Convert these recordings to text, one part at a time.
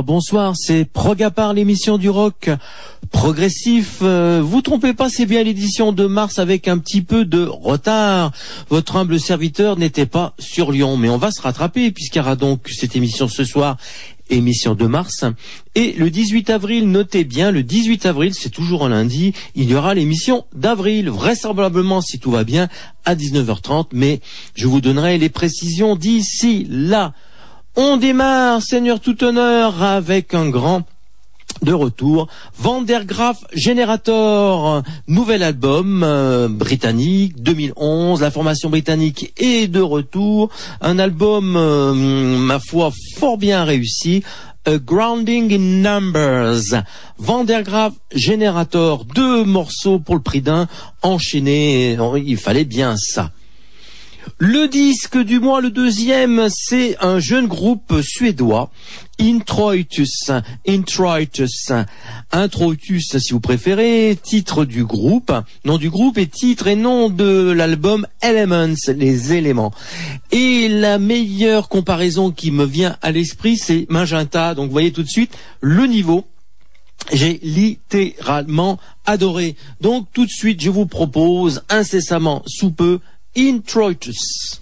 Bonsoir, c'est Progapar, l'émission du rock progressif. Euh, vous trompez pas, c'est bien l'édition de mars avec un petit peu de retard. Votre humble serviteur n'était pas sur Lyon, mais on va se rattraper puisqu'il y aura donc cette émission ce soir, émission de mars. Et le 18 avril, notez bien, le 18 avril, c'est toujours un lundi, il y aura l'émission d'avril, vraisemblablement si tout va bien, à 19h30, mais je vous donnerai les précisions d'ici là. On démarre, Seigneur tout honneur, avec un grand de retour. Vandergraaf Generator, nouvel album euh, britannique 2011. La formation britannique est de retour. Un album, euh, ma foi, fort bien réussi. A Grounding in Numbers. Vandergraaf Generator, deux morceaux pour le prix d'un, enchaînés. Il fallait bien ça. Le disque du mois, le deuxième, c'est un jeune groupe suédois, Introitus, Introitus, Introitus si vous préférez, titre du groupe, nom du groupe et titre et nom de l'album Elements, les éléments. Et la meilleure comparaison qui me vient à l'esprit, c'est Magenta, donc vous voyez tout de suite le niveau j'ai littéralement adoré. Donc tout de suite, je vous propose incessamment sous peu introitus.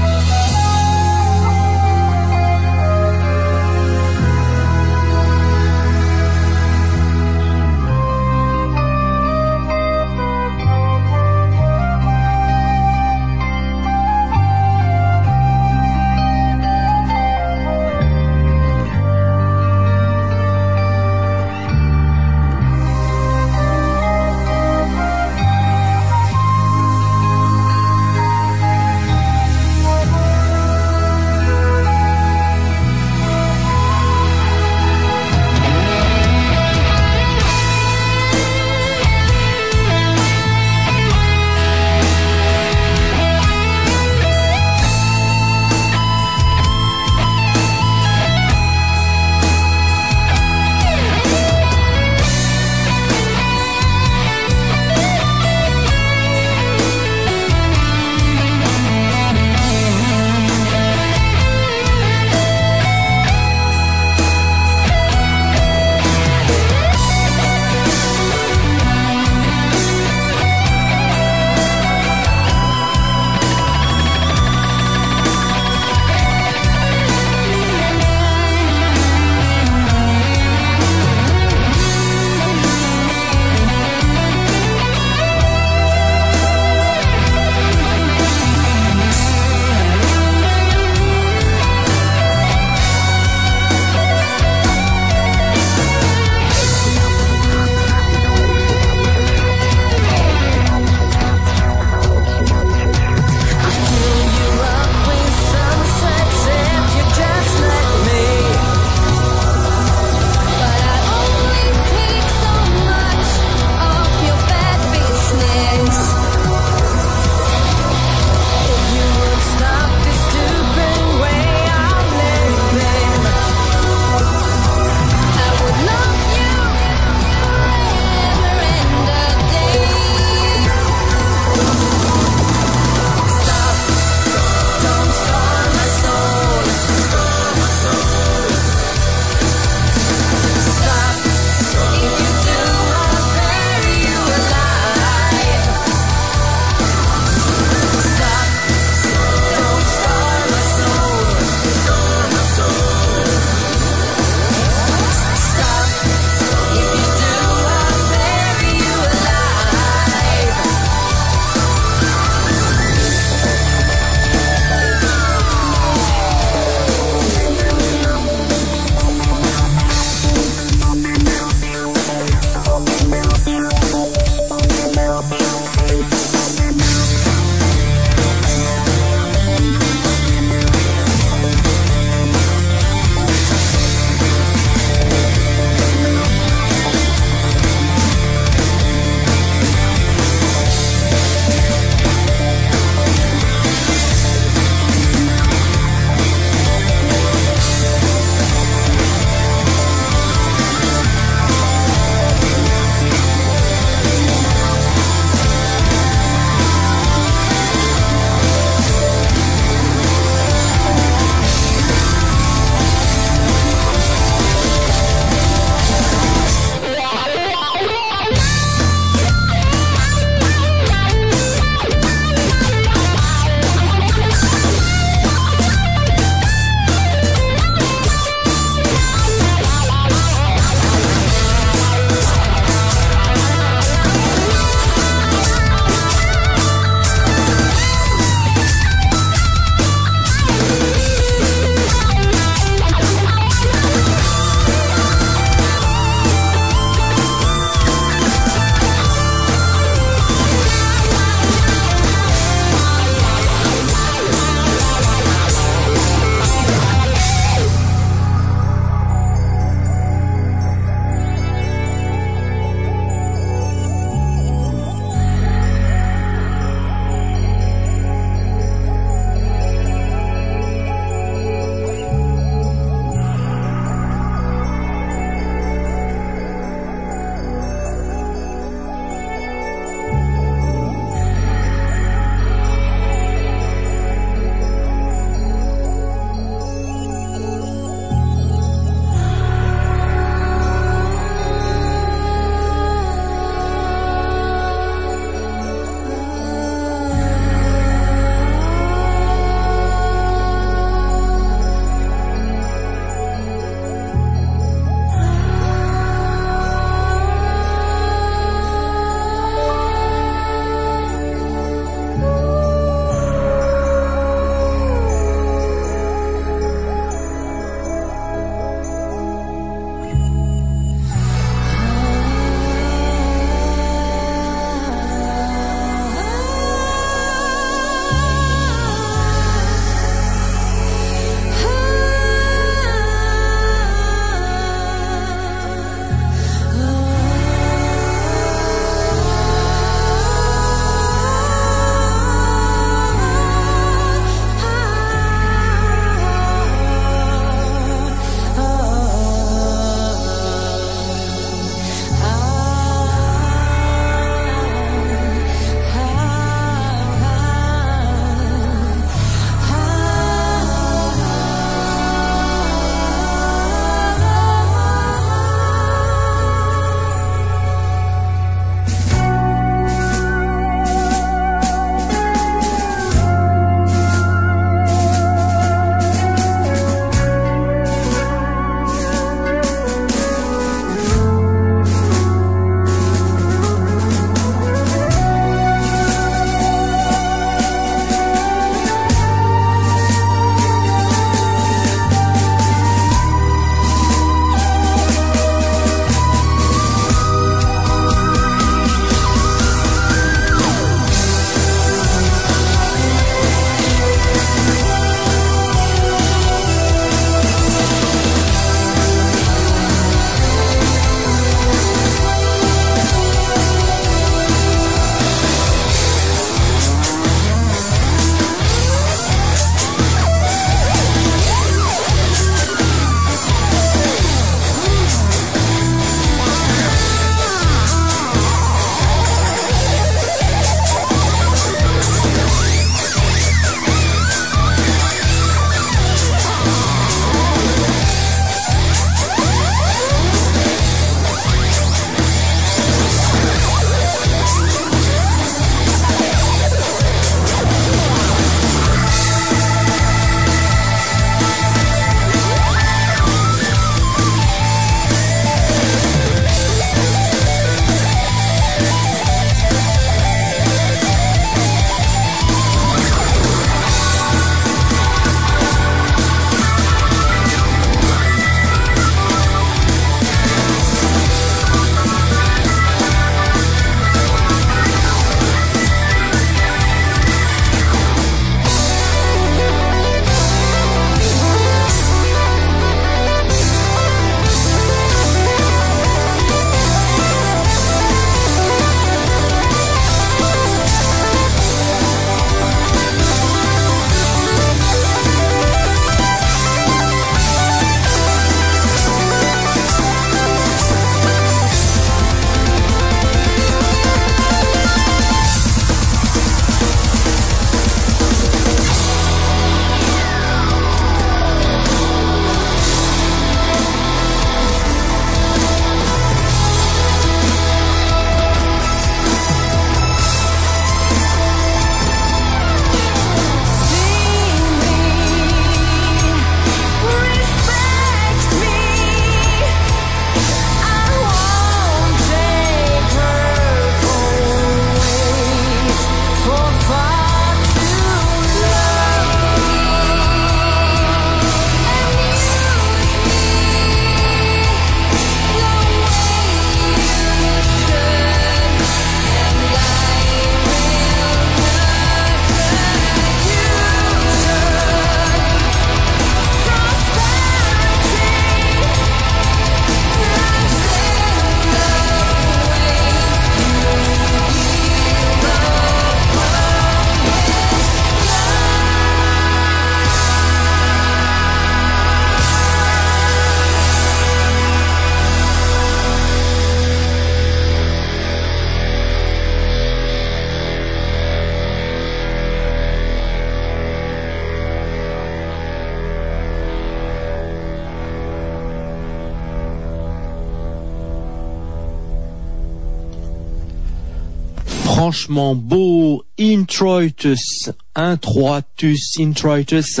Franchement beau, Introitus, Introitus, Introitus,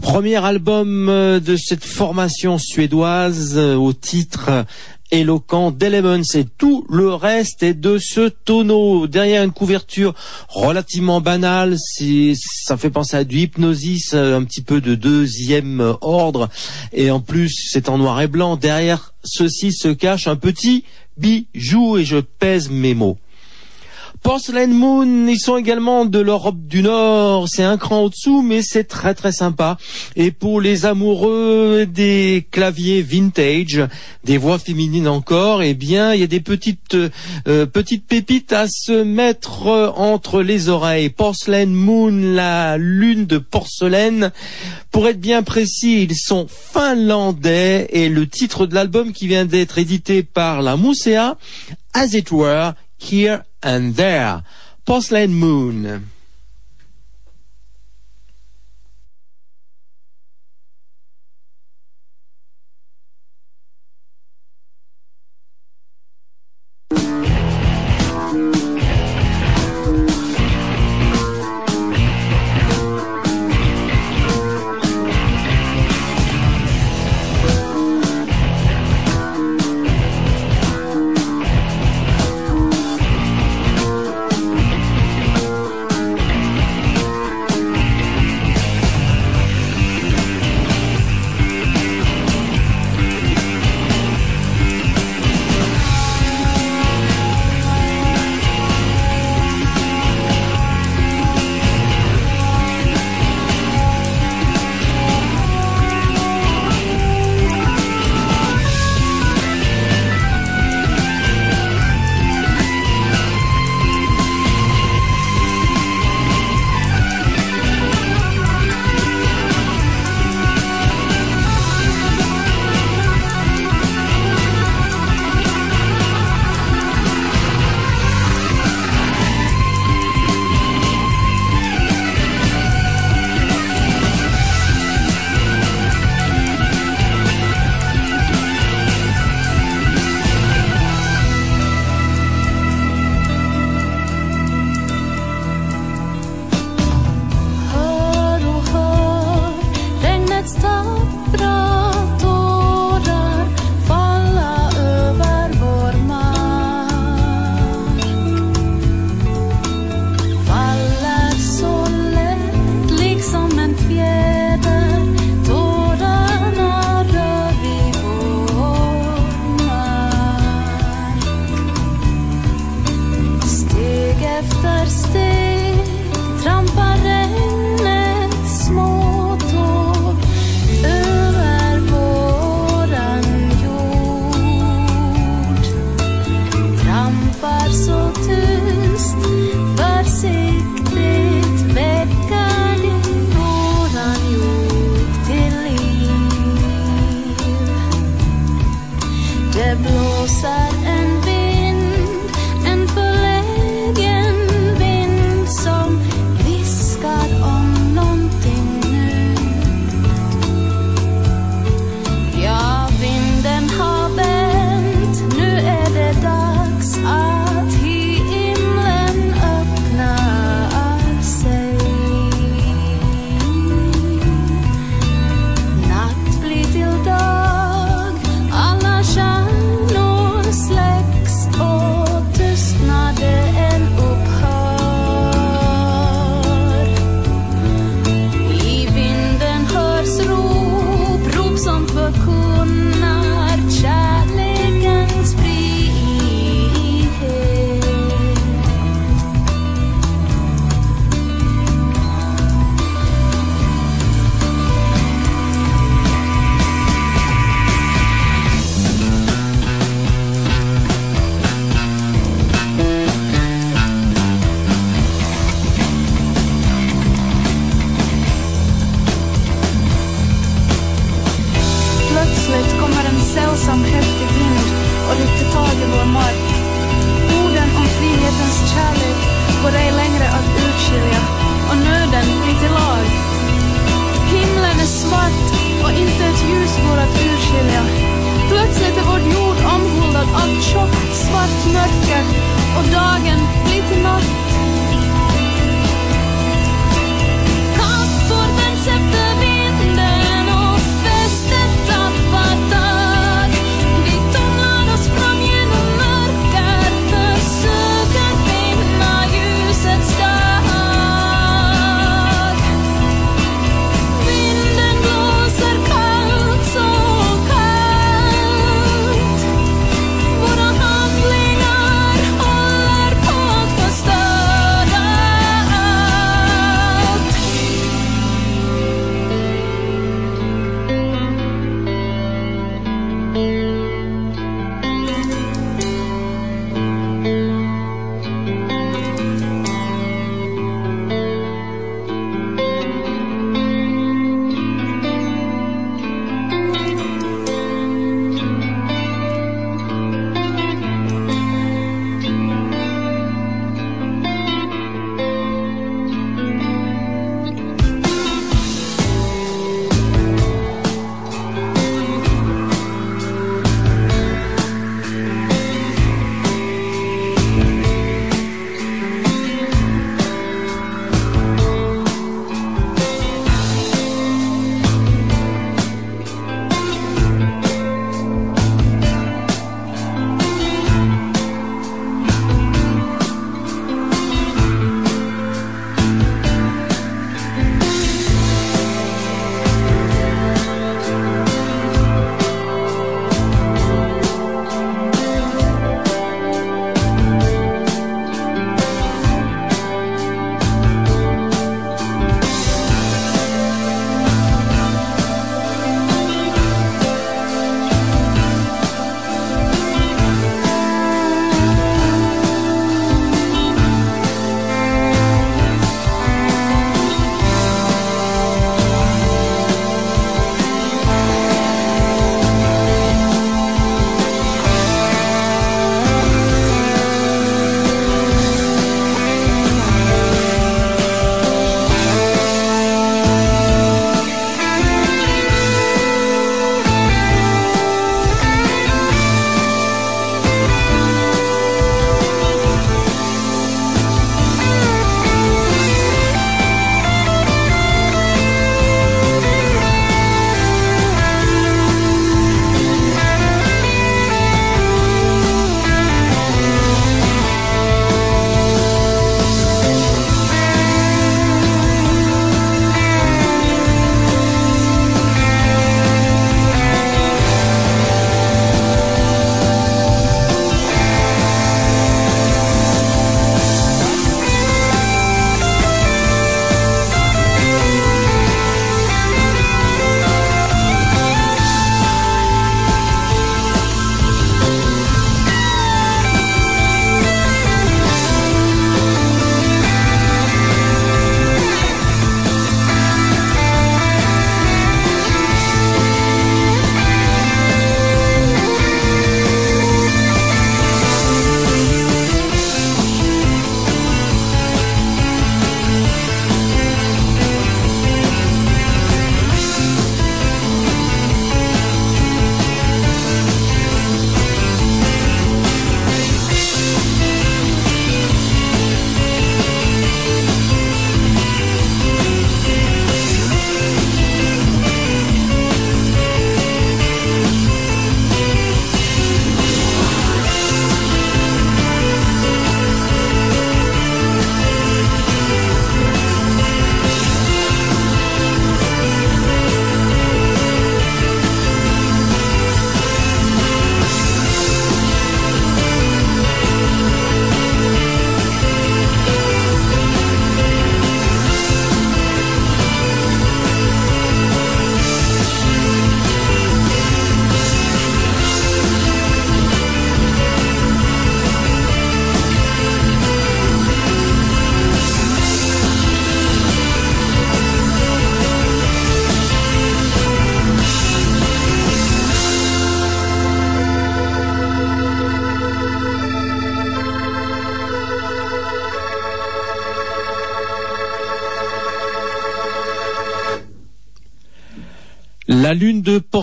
premier album euh, de cette formation suédoise euh, au titre éloquent d'Elements. Et tout le reste est de ce tonneau. Derrière une couverture relativement banale ça fait penser à du hypnosis euh, un petit peu de deuxième ordre. Et en plus c'est en noir et blanc. Derrière ceci se cache un petit bijou et je pèse mes mots Porcelain Moon, ils sont également de l'Europe du Nord. C'est un cran au-dessous, mais c'est très très sympa. Et pour les amoureux des claviers vintage, des voix féminines encore, eh bien, il y a des petites euh, petites pépites à se mettre entre les oreilles. Porcelain Moon, la lune de porcelaine. Pour être bien précis, ils sont finlandais et le titre de l'album qui vient d'être édité par la Musea, As It Were, Here and there. Porcelain Moon.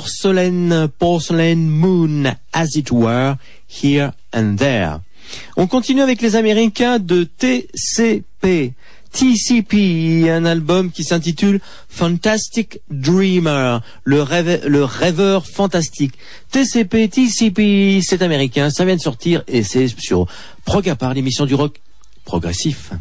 Porcelaine, porcelain moon, as it were, here and there. On continue avec les Américains de TCP. TCP, un album qui s'intitule Fantastic Dreamer, le, le rêveur fantastique. TCP, TCP, c'est américain, ça vient de sortir et c'est sur Prog à part, l'émission du rock progressif.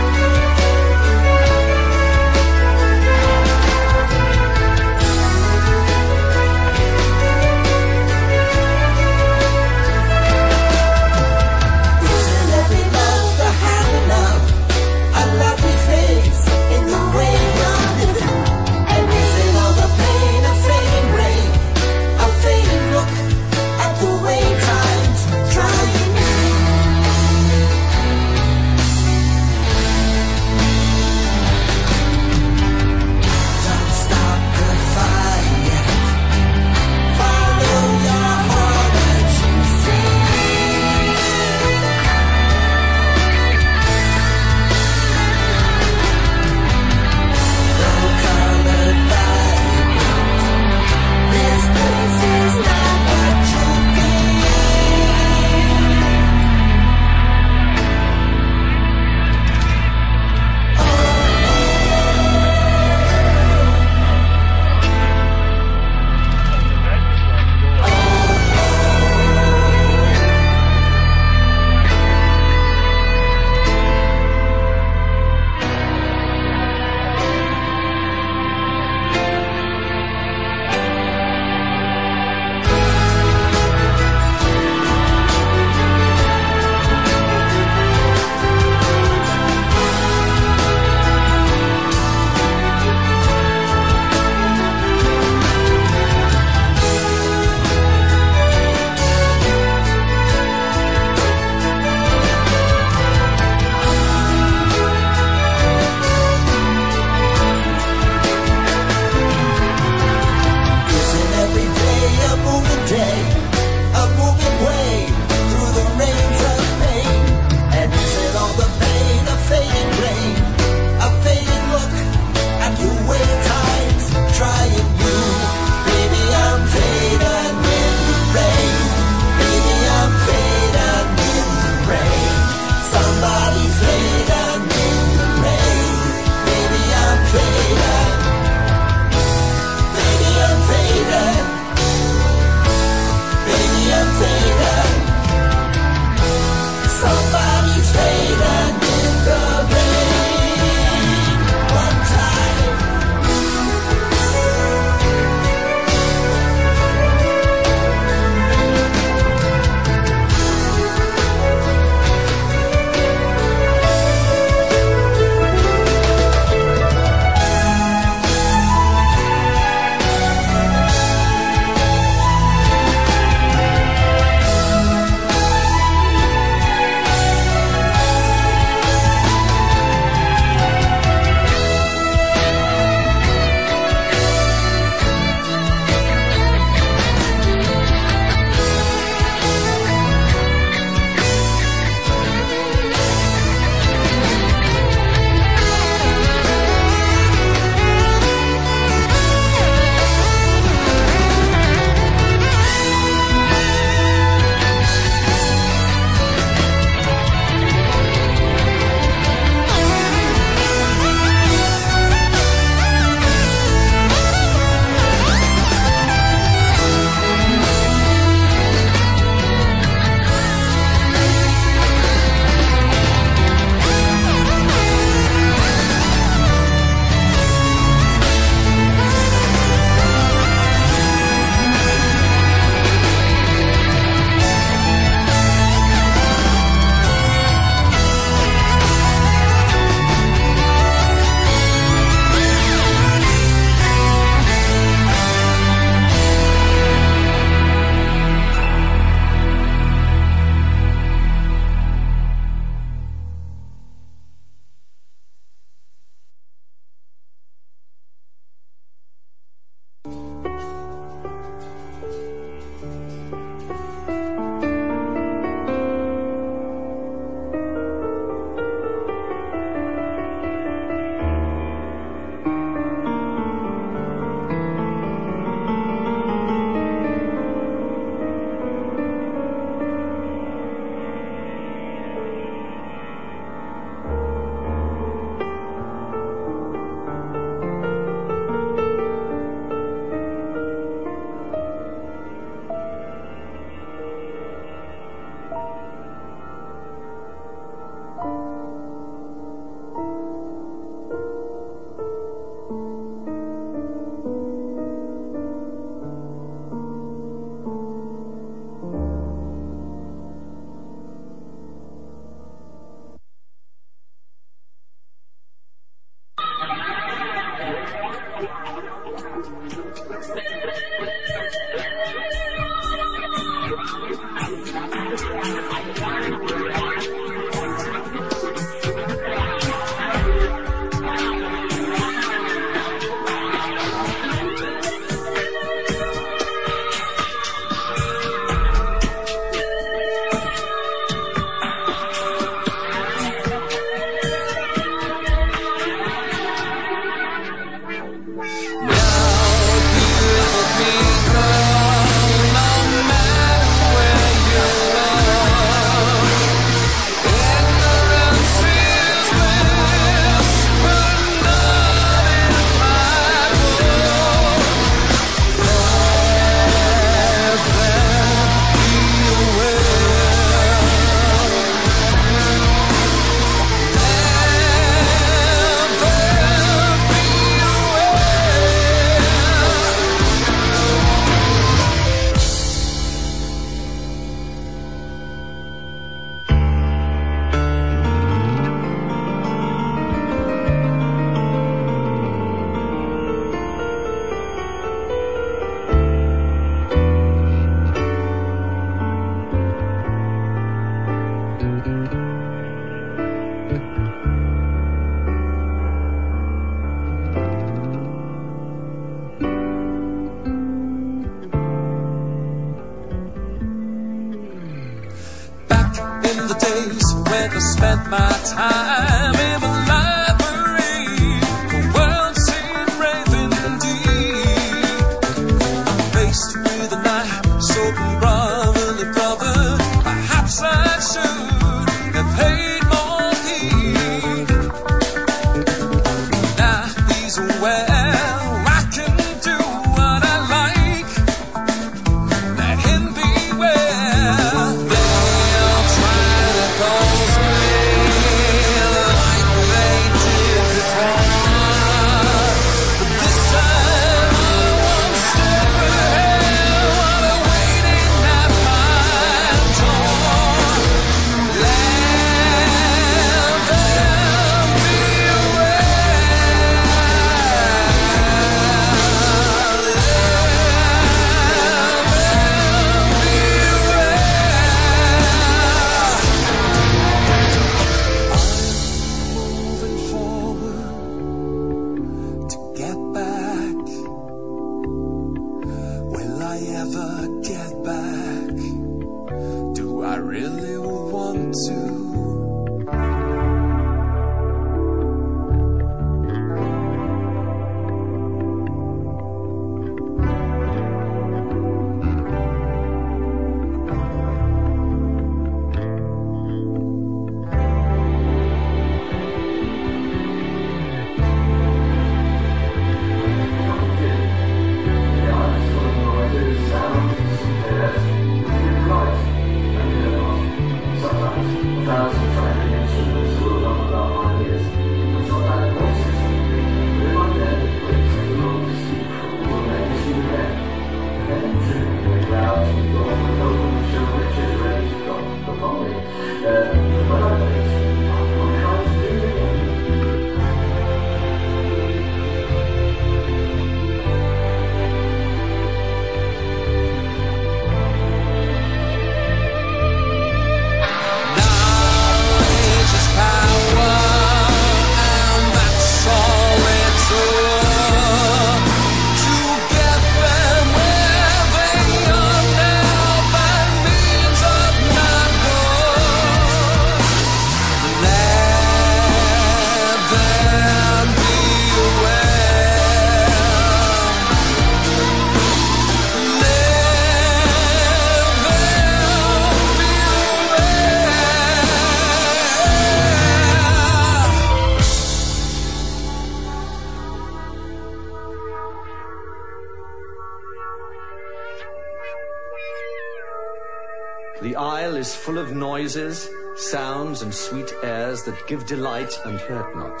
full of noises, sounds, and sweet airs that give delight and hurt not.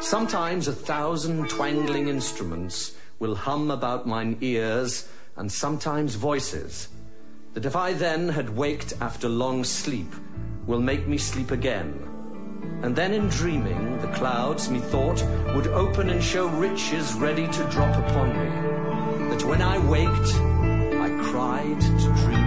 Sometimes a thousand twangling instruments will hum about mine ears, and sometimes voices, that if I then had waked after long sleep, will make me sleep again. And then in dreaming, the clouds, methought, would open and show riches ready to drop upon me. That when I waked, I cried to dream.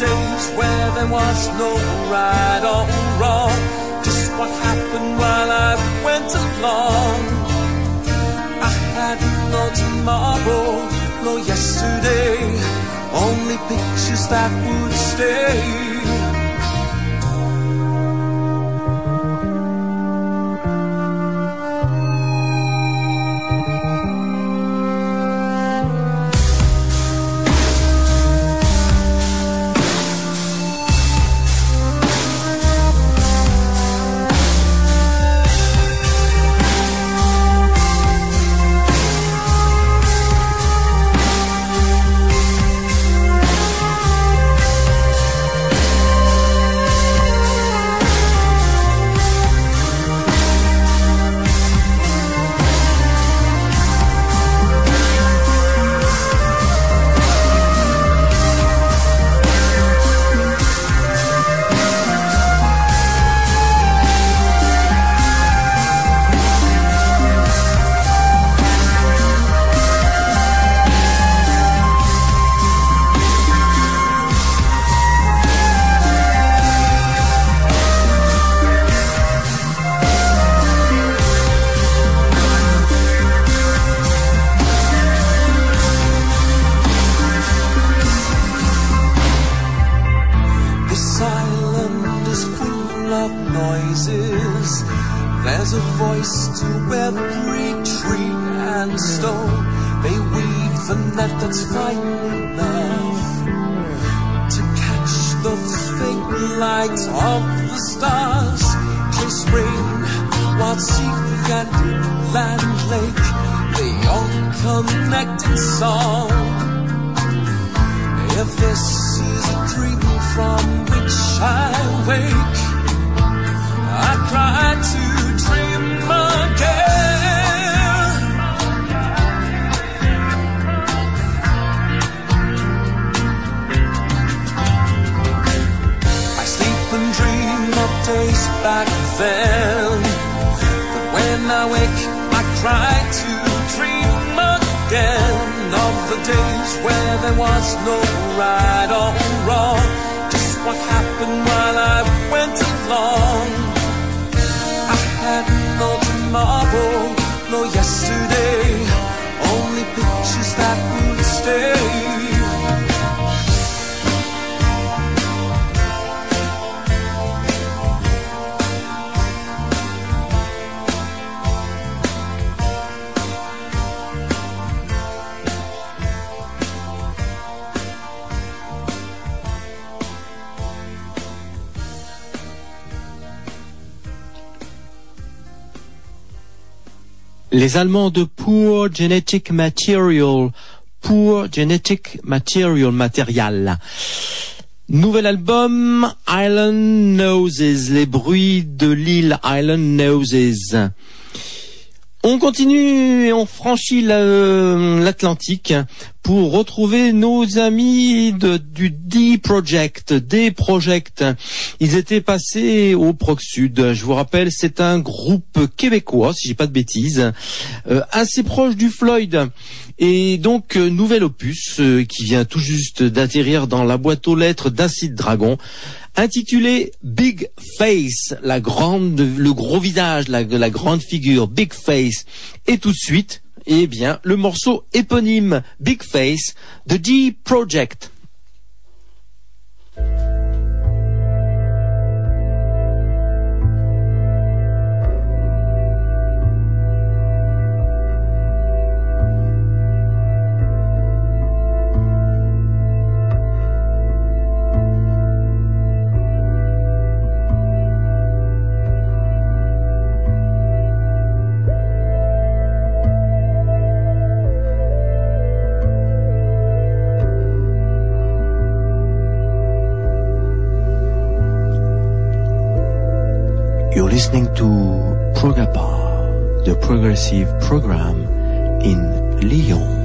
Days where there was no right or wrong. Just what happened while I went along. I had no tomorrow, no yesterday, only pictures that would stay. Les Allemands de Poor Genetic Material, Poor Genetic Material, matériel. Nouvel album, Island Noses, les bruits de l'île Island Noses. On continue et on franchit la- l'Atlantique pour retrouver nos amis du D Project, D Project. Ils étaient passés au Proc Sud. Je vous rappelle, c'est un groupe québécois, si j'ai pas de bêtises, euh, assez proche du Floyd. Et donc, euh, nouvel opus euh, qui vient tout juste d'atterrir dans la boîte aux lettres d'Acid Dragon, intitulé Big Face, la grande, le gros visage, la grande figure, Big Face. Et tout de suite, eh bien le morceau éponyme Big Face de D Project. listening to Progabar, the progressive program in Lyon.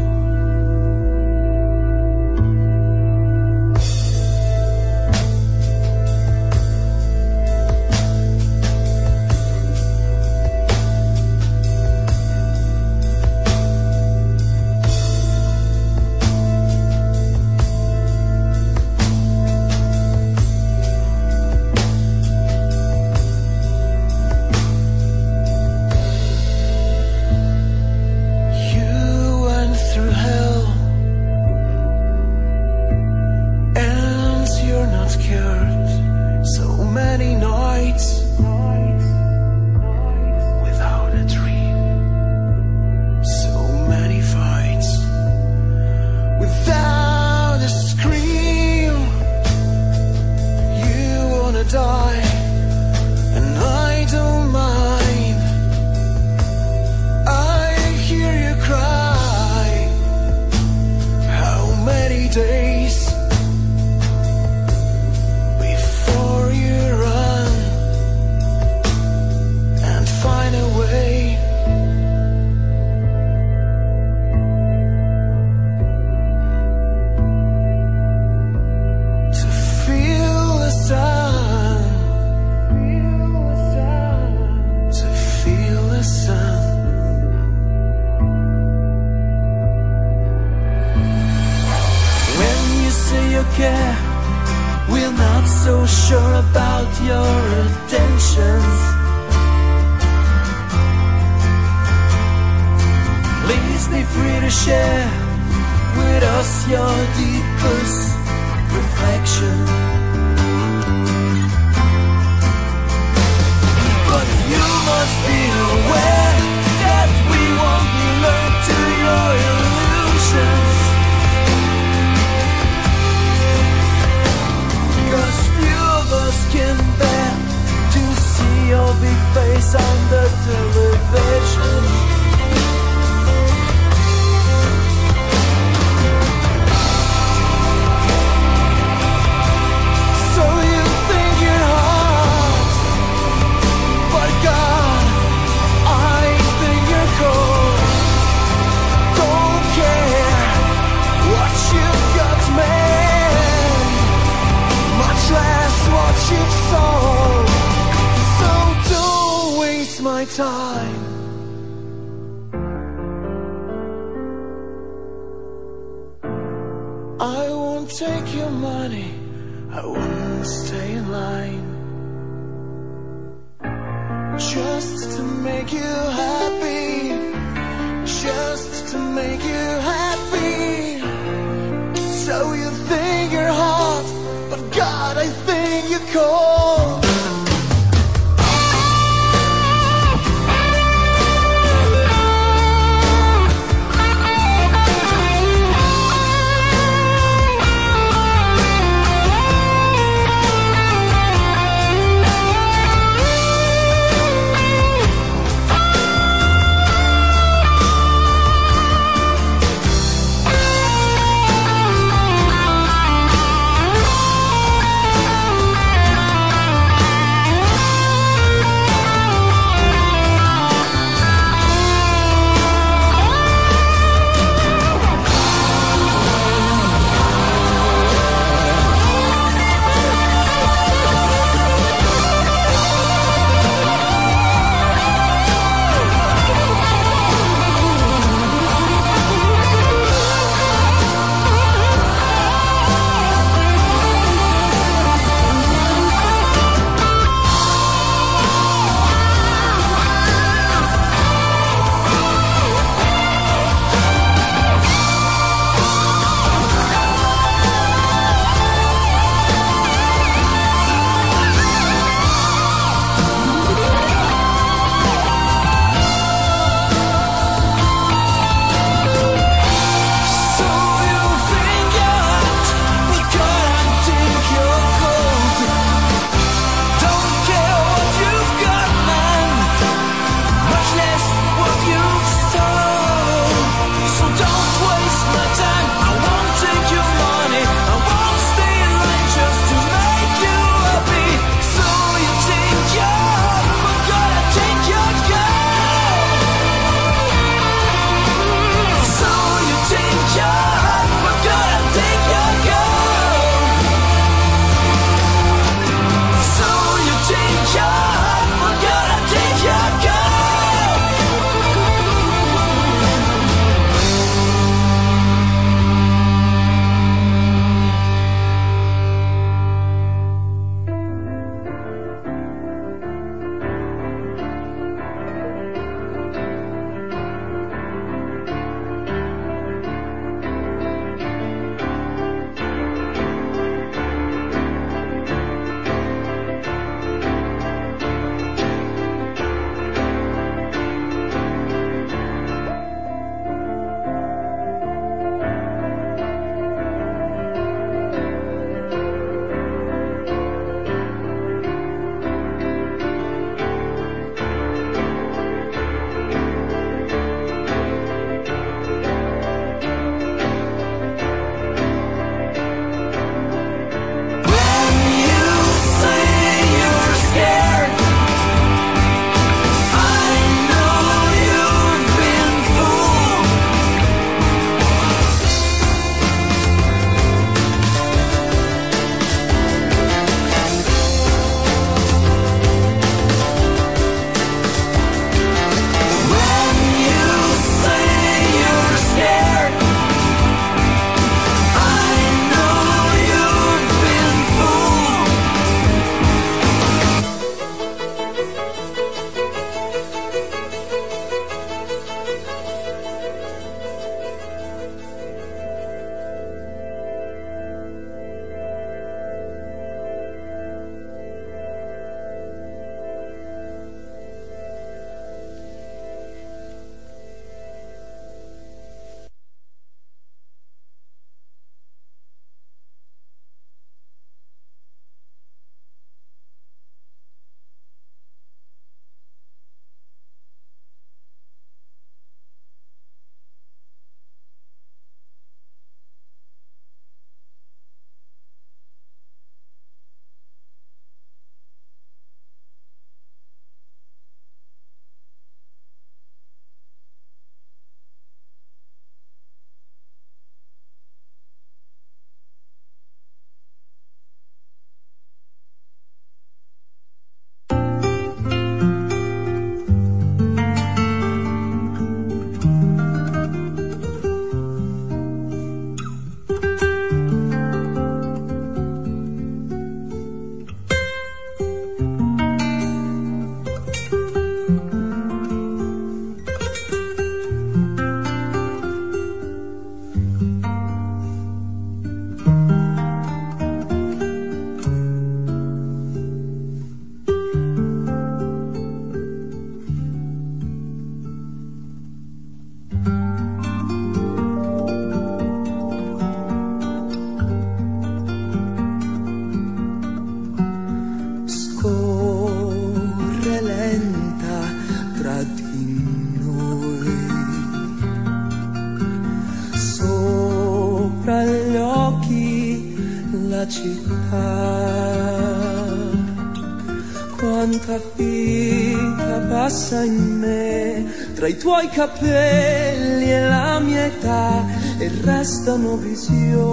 Tuoi capelli e la mia età e restano visioni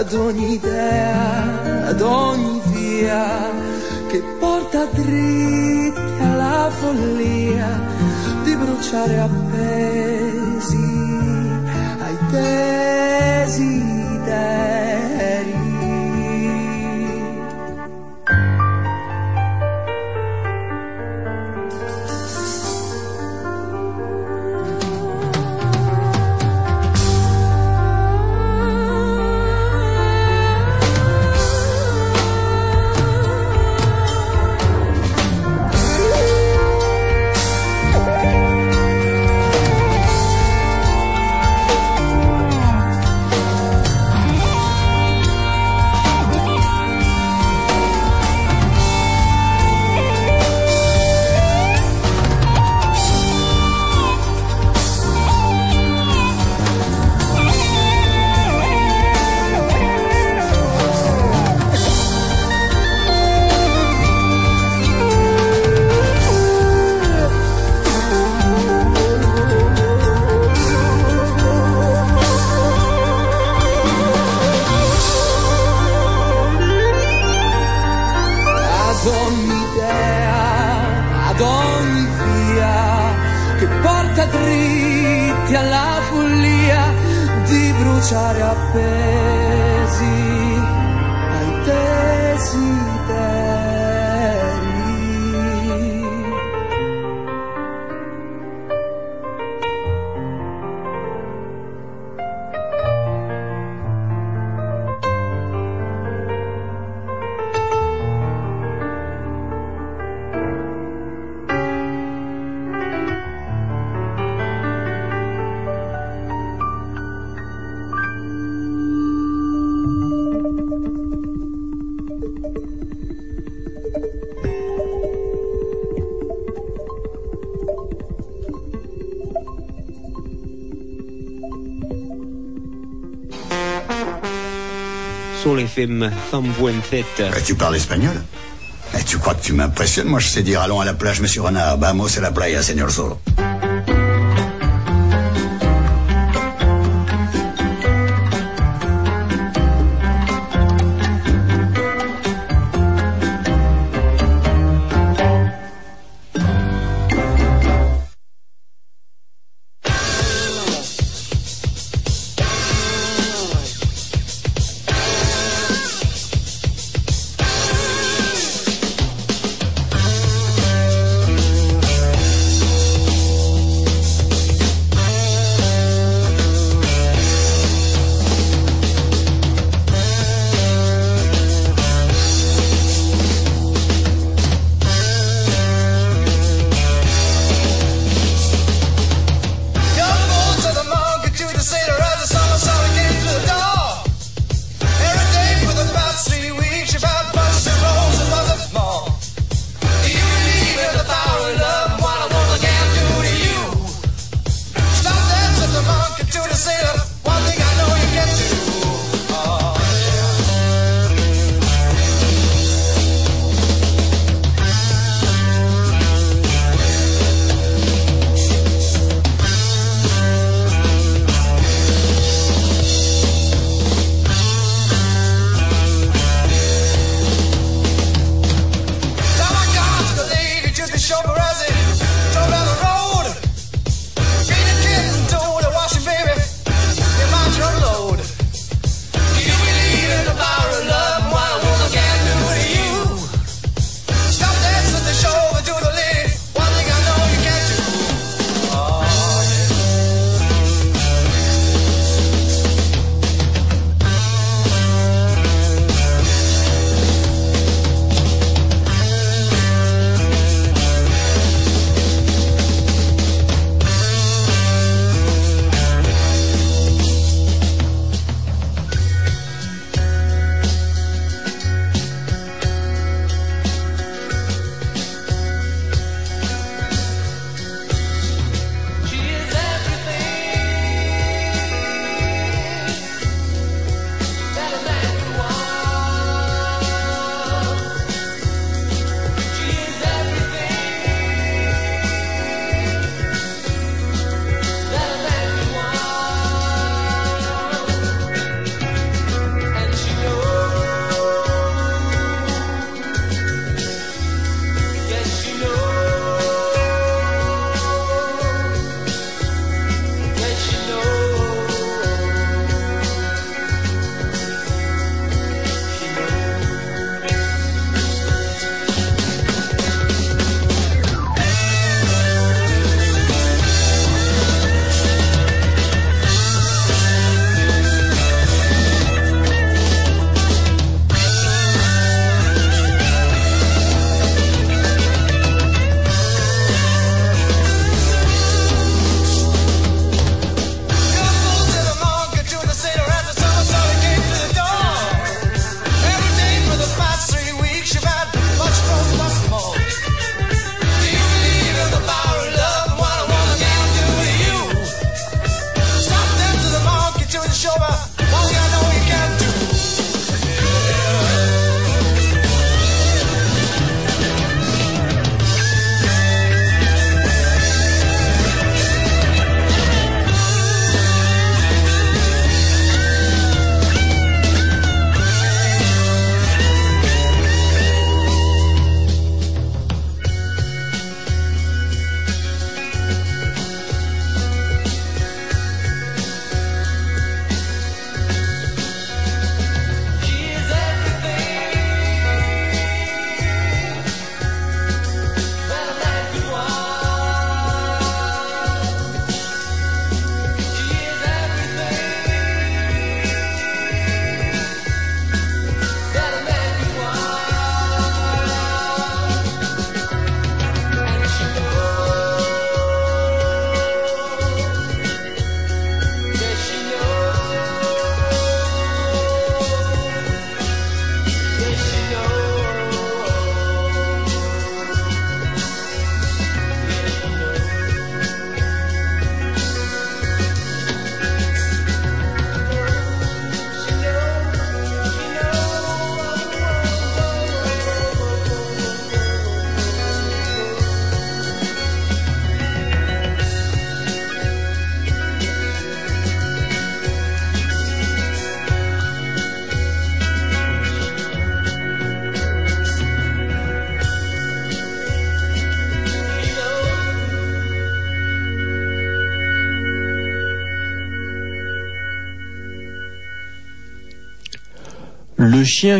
ad ogni idea, ad ogni via che porta dritti alla follia di bruciare appesi Sur les FM 100.7. Tu parles espagnol? Tu crois que tu m'impressionnes? Moi, je sais dire allons à la plage, monsieur Renard. Vamos a la playa, señor Solo.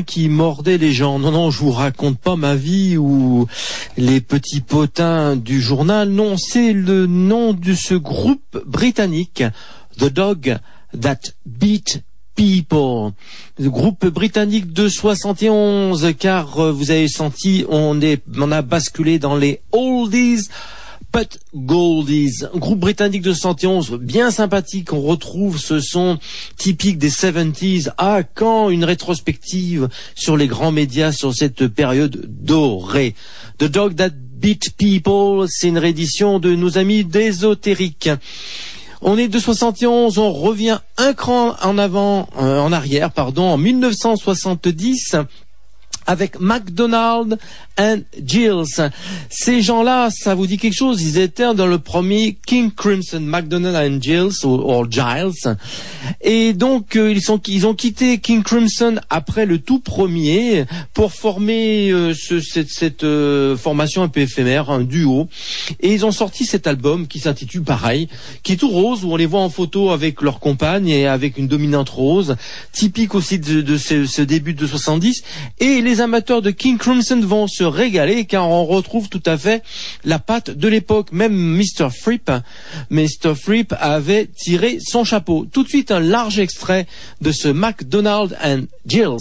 Qui mordait les gens. Non, non, je vous raconte pas ma vie ou les petits potins du journal. Non, c'est le nom de ce groupe britannique, The Dog That Beat People. Le groupe britannique de 71, car euh, vous avez senti, on est, on a basculé dans les oldies. But Goldies, groupe britannique de 71, bien sympathique, on retrouve ce son typique des 70s. Ah, quand une rétrospective sur les grands médias sur cette période dorée. The Dog That Beat People, c'est une réédition de nos amis d'Ésotérique. On est de 71, on revient un cran en avant, euh, en arrière, pardon, en 1970 avec McDonald and Gilles. Ces gens-là, ça vous dit quelque chose? Ils étaient dans le premier King Crimson, McDonald and Gilles ou, ou Giles. Et donc euh, ils ont quitté King Crimson après le tout premier pour former euh, ce- cette, euh, formation un peu éphémère, un duo. Et ils ont sorti cet album qui s'intitule pareil, qui est tout rose où on les voit en photo avec leur compagne et avec une dominante rose, typique aussi de, de ce, ce début de 70. Et les amateurs de King Crimson vont se régaler car on retrouve tout à fait la patte de l'époque. Même Mr. Fripp, Mr. Fripp avait tiré son chapeau. Tout de suite un large extrait de ce McDonald and Gilles.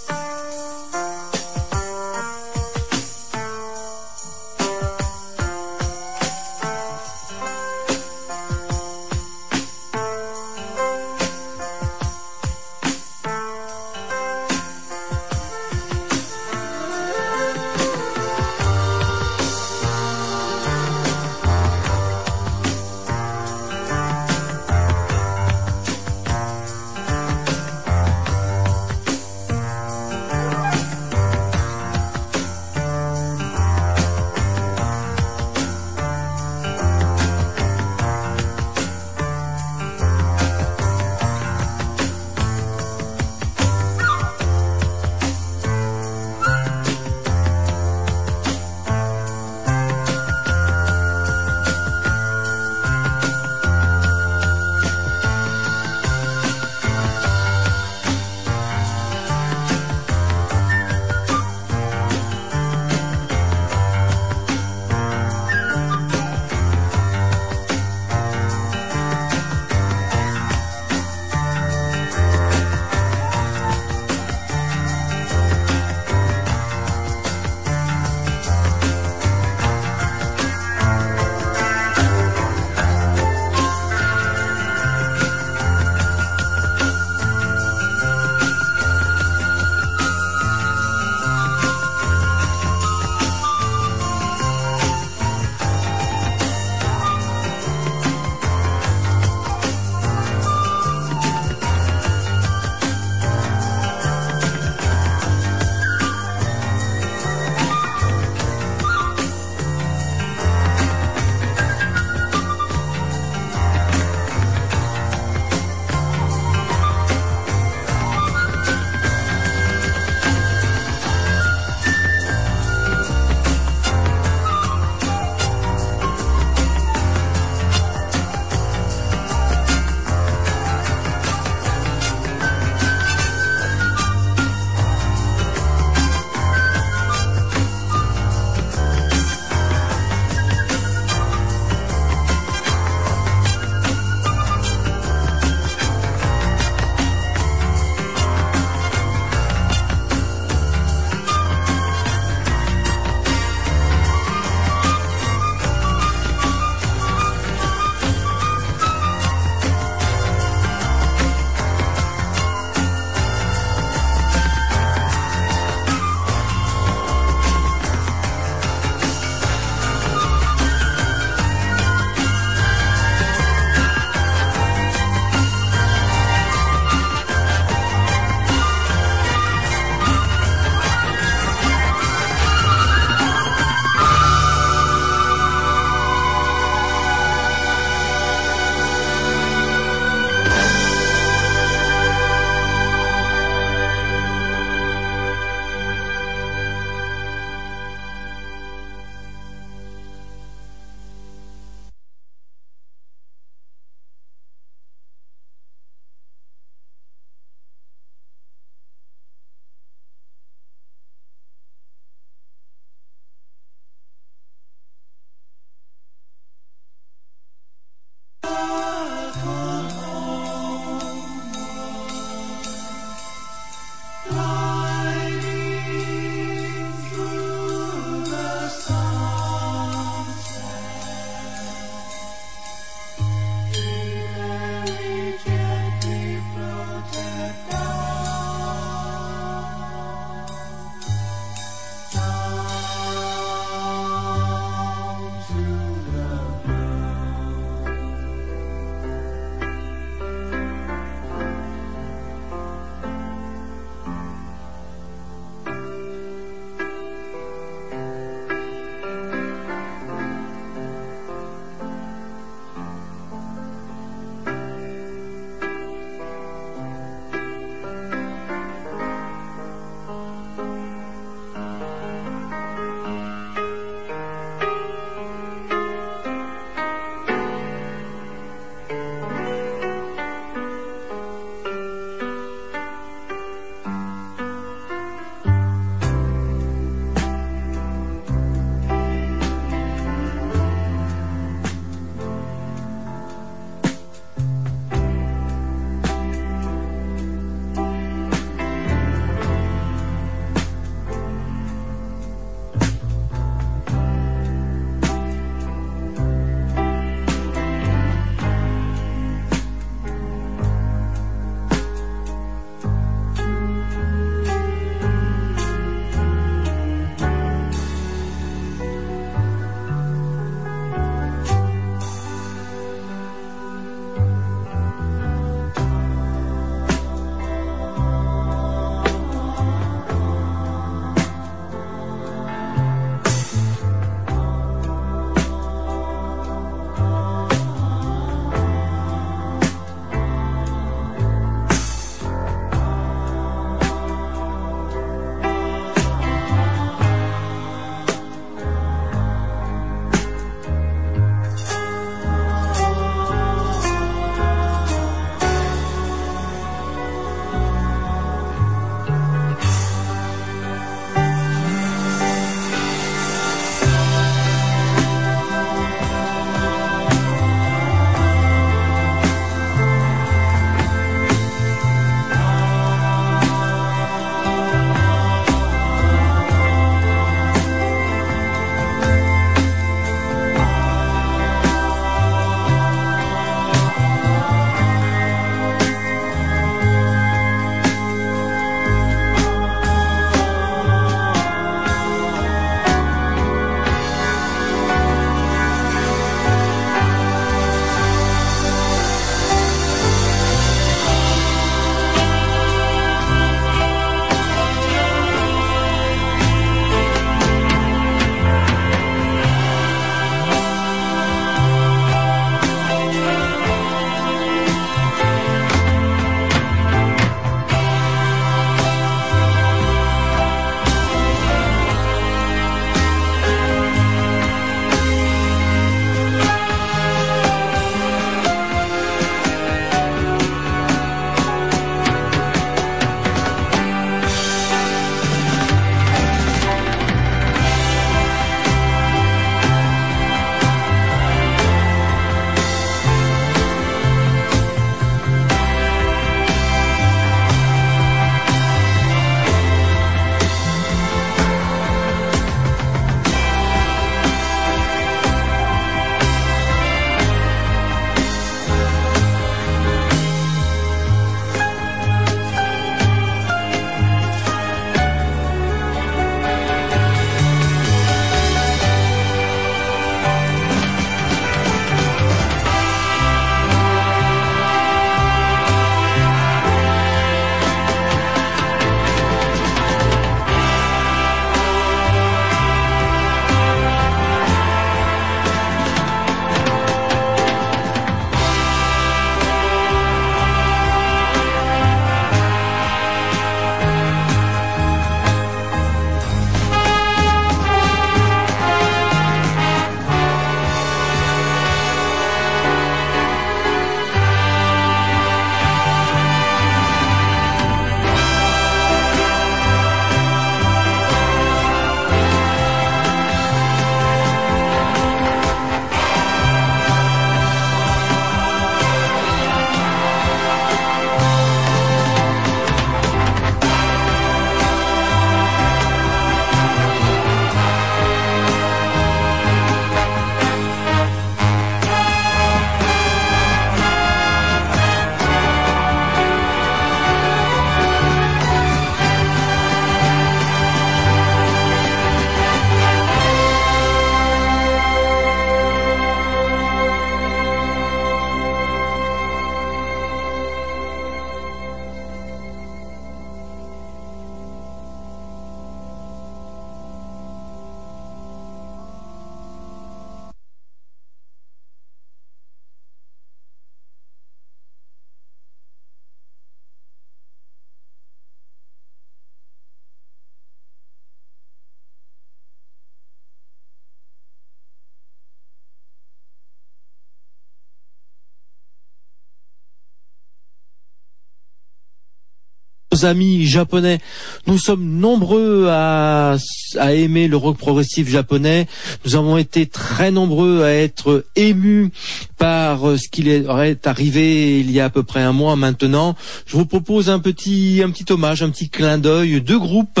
Amis japonais. Nous sommes nombreux à, à aimer le rock progressif japonais. Nous avons été très nombreux à être émus par euh, ce qui est arrivé il y a à peu près un mois maintenant. Je vous propose un petit, un petit hommage, un petit clin d'œil. Deux groupes,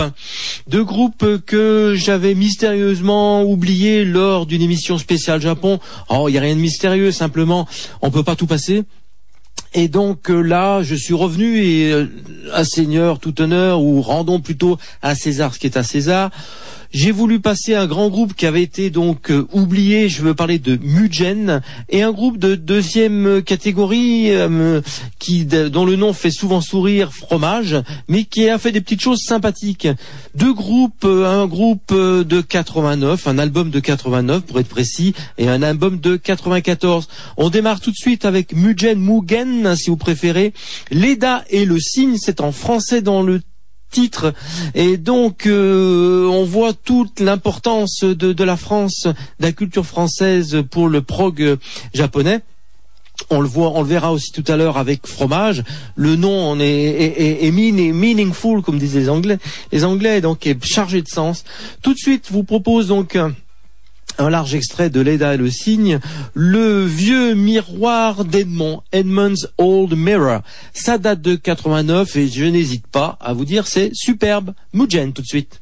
deux groupes que j'avais mystérieusement oubliés lors d'une émission spéciale Japon. Oh, il y a rien de mystérieux, simplement, on peut pas tout passer. Et donc euh, là, je suis revenu et euh, à Seigneur tout honneur, ou rendons plutôt à César ce qui est à César. J'ai voulu passer un grand groupe qui avait été donc euh, oublié. Je veux parler de Mugen et un groupe de deuxième catégorie euh, qui dont le nom fait souvent sourire, Fromage, mais qui a fait des petites choses sympathiques. Deux groupes, euh, un groupe euh, de 89, un album de 89 pour être précis, et un album de 94. On démarre tout de suite avec Mugen Mugen, si vous préférez. Leda et le signe, c'est en français dans le titre et donc euh, on voit toute l'importance de, de la France, de la culture française pour le prog euh, japonais. On le voit, on le verra aussi tout à l'heure avec fromage. Le nom en est, est, est- est mean- meaningful, comme disent les Anglais. Les Anglais donc est chargé de sens. Tout de suite, vous propose donc un, large extrait de Leda et le cygne, le vieux miroir d'Edmond, Edmond's Old Mirror. Ça date de 89 et je n'hésite pas à vous dire c'est superbe. Mugen tout de suite.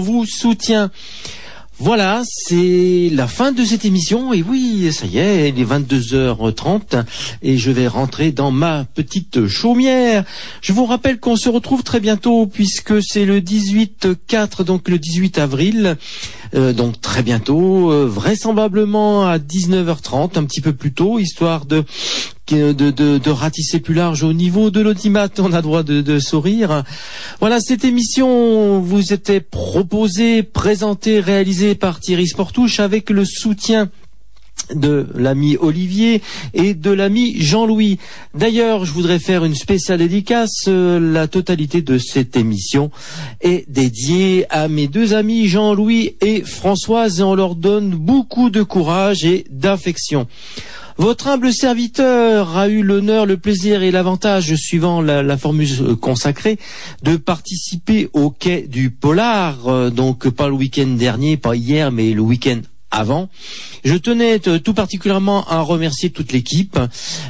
Vous soutient. Voilà, c'est la fin de cette émission. Et oui, ça y est, il est 22h30 et je vais rentrer dans ma petite chaumière. Je vous rappelle qu'on se retrouve très bientôt puisque c'est le 18-4, donc le 18 avril. Euh, donc très bientôt, euh, vraisemblablement à 19h30, un petit peu plus tôt, histoire de de, de, de ratisser plus large au niveau de l'audimat, on a droit de, de sourire. Voilà, cette émission vous était proposée, présentée, réalisée par Thierry Sportouche avec le soutien de l'ami Olivier et de l'ami Jean-Louis. D'ailleurs, je voudrais faire une spéciale dédicace. Euh, La totalité de cette émission est dédiée à mes deux amis Jean-Louis et Françoise et on leur donne beaucoup de courage et d'affection. Votre humble serviteur a eu l'honneur, le plaisir et l'avantage, suivant la, formule euh, consacrée, de participer au quai du Polar, euh, donc pas le week-end dernier, pas hier, mais le week-end avant. Je tenais tout particulièrement à remercier toute l'équipe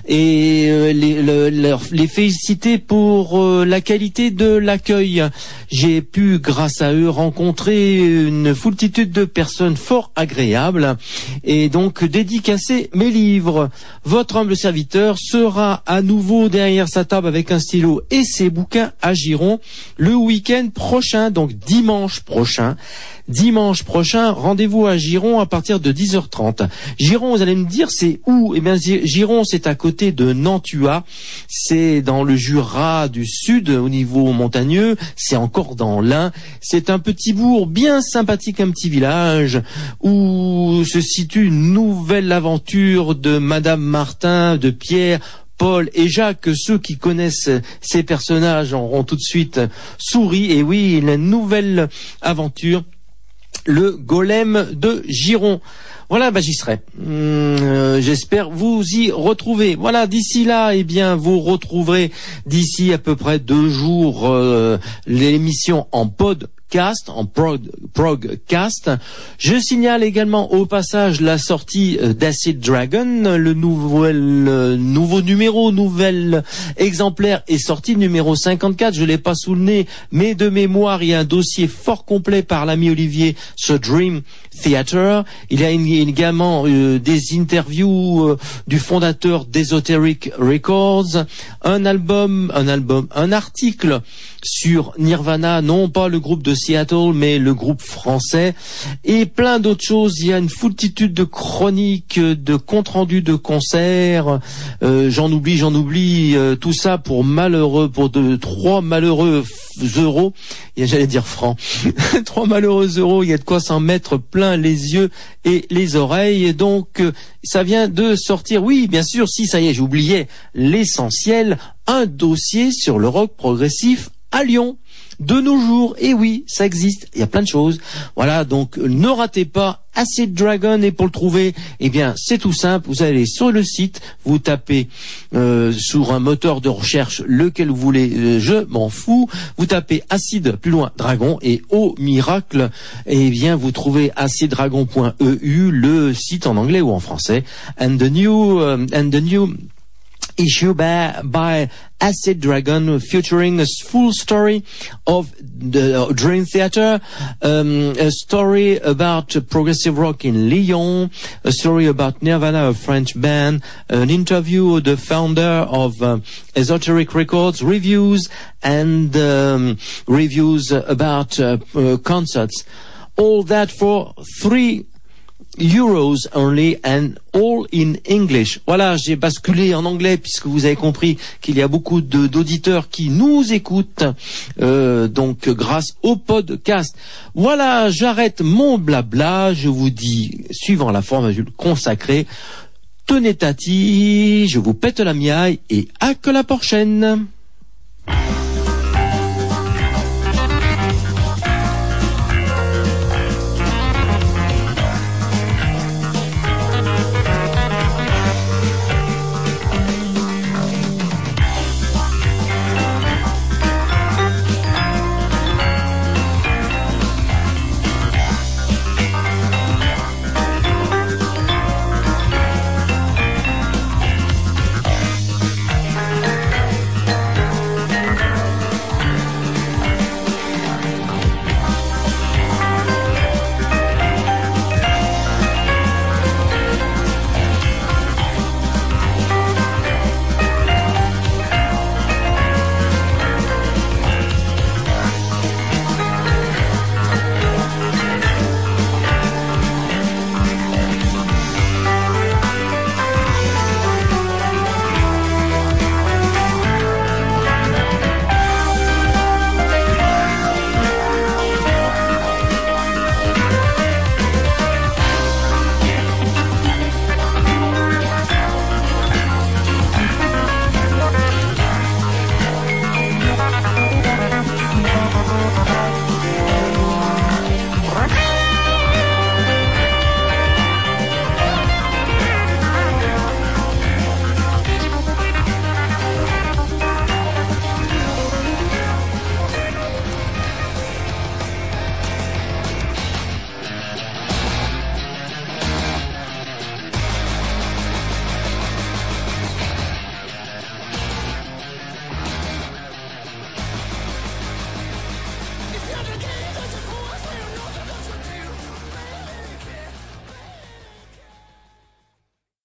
et euh, les, féliciter pour euh, la qualité de l'accueil. J'ai pu, grâce à eux, rencontrer une foultitude de personnes fort agréables et donc dédicacer mes livres. Votre humble serviteur sera à nouveau derrière sa table avec un stylo et ses bouquins à Giron le week-end prochain, donc dimanche prochain. Dimanche prochain, rendez-vous à Giron à partir de 10h30. Giron, vous allez me dire, c'est où? Eh bien, Giron, c'est à côté de Nantua. C'est dans le Jura du Sud, au niveau montagneux. C'est encore dans l'Ain. C'est un petit bourg bien sympathique, un petit village où se situe une nouvelle aventure de Madame Martin, de Pierre, Paul et Jacques, ceux qui connaissent ces personnages auront tout de suite souri. Et oui, la nouvelle aventure le golem de Giron. Voilà, bah, j'y serai. Hum, euh, J'espère vous y retrouver. Voilà, d'ici là, eh bien, vous retrouverez d'ici à peu près deux jours euh, l'émission en podcast, en prog, progcast. Je signale également au passage la sortie euh, d'Acid Dragon, le nouvel, euh, nouveau numéro, nouvel exemplaire est sorti, numéro 54. Je l'ai pas sous le nez, mais de mémoire, il y a un dossier fort complet par l'ami Olivier, ce Dream Theater. Il y a également euh, des interviews euh, du fondateur d'Esoteric Records, un album, un album, un article sur Nirvana, non pas le groupe de Seattle, mais le groupe français, et plein d'autres choses. Il y a une foultitude de chroniques, de comptes rendus de concerts. Euh, j'en oublie, j'en oublie. euh, tout ça pour malheureux, pour de trois malheureux euros. J'allais dire francs. trois malheureux euros. Il y a de quoi s'en mettre plein les yeux et les oreilles. Et donc, euh, ça vient de sortir. Oui, bien sûr. Si ça y est, j'oubliais l'essentiel. Un dossier sur le rock progressif à Lyon. De nos jours, et oui, ça existe, il y a plein de choses. Voilà, donc ne ratez pas Acid Dragon. Et pour le trouver, eh bien c'est tout simple, vous allez sur le site, vous tapez euh, sur un moteur de recherche lequel vous voulez, euh, je m'en fous, vous tapez Acid plus loin Dragon et au miracle, eh bien vous trouvez aciddragon.eu, le site en anglais ou en français, and the new, euh, and the new issue by, by Acid Dragon featuring a full story of the uh, Dream Theater, um, a story about progressive rock in Lyon, a story about Nirvana, a French band, an interview with the founder of uh, Esoteric Records, reviews and um, reviews about uh, uh, concerts. All that for three euros only and all in English. Voilà, j'ai basculé en anglais puisque vous avez compris qu'il y a beaucoup d'auditeurs qui nous écoutent, euh, donc grâce au podcast. Voilà, j'arrête mon blabla. Je vous dis, suivant la formule consacrée, tenez tati, je vous pète la miaille et à que la prochaine.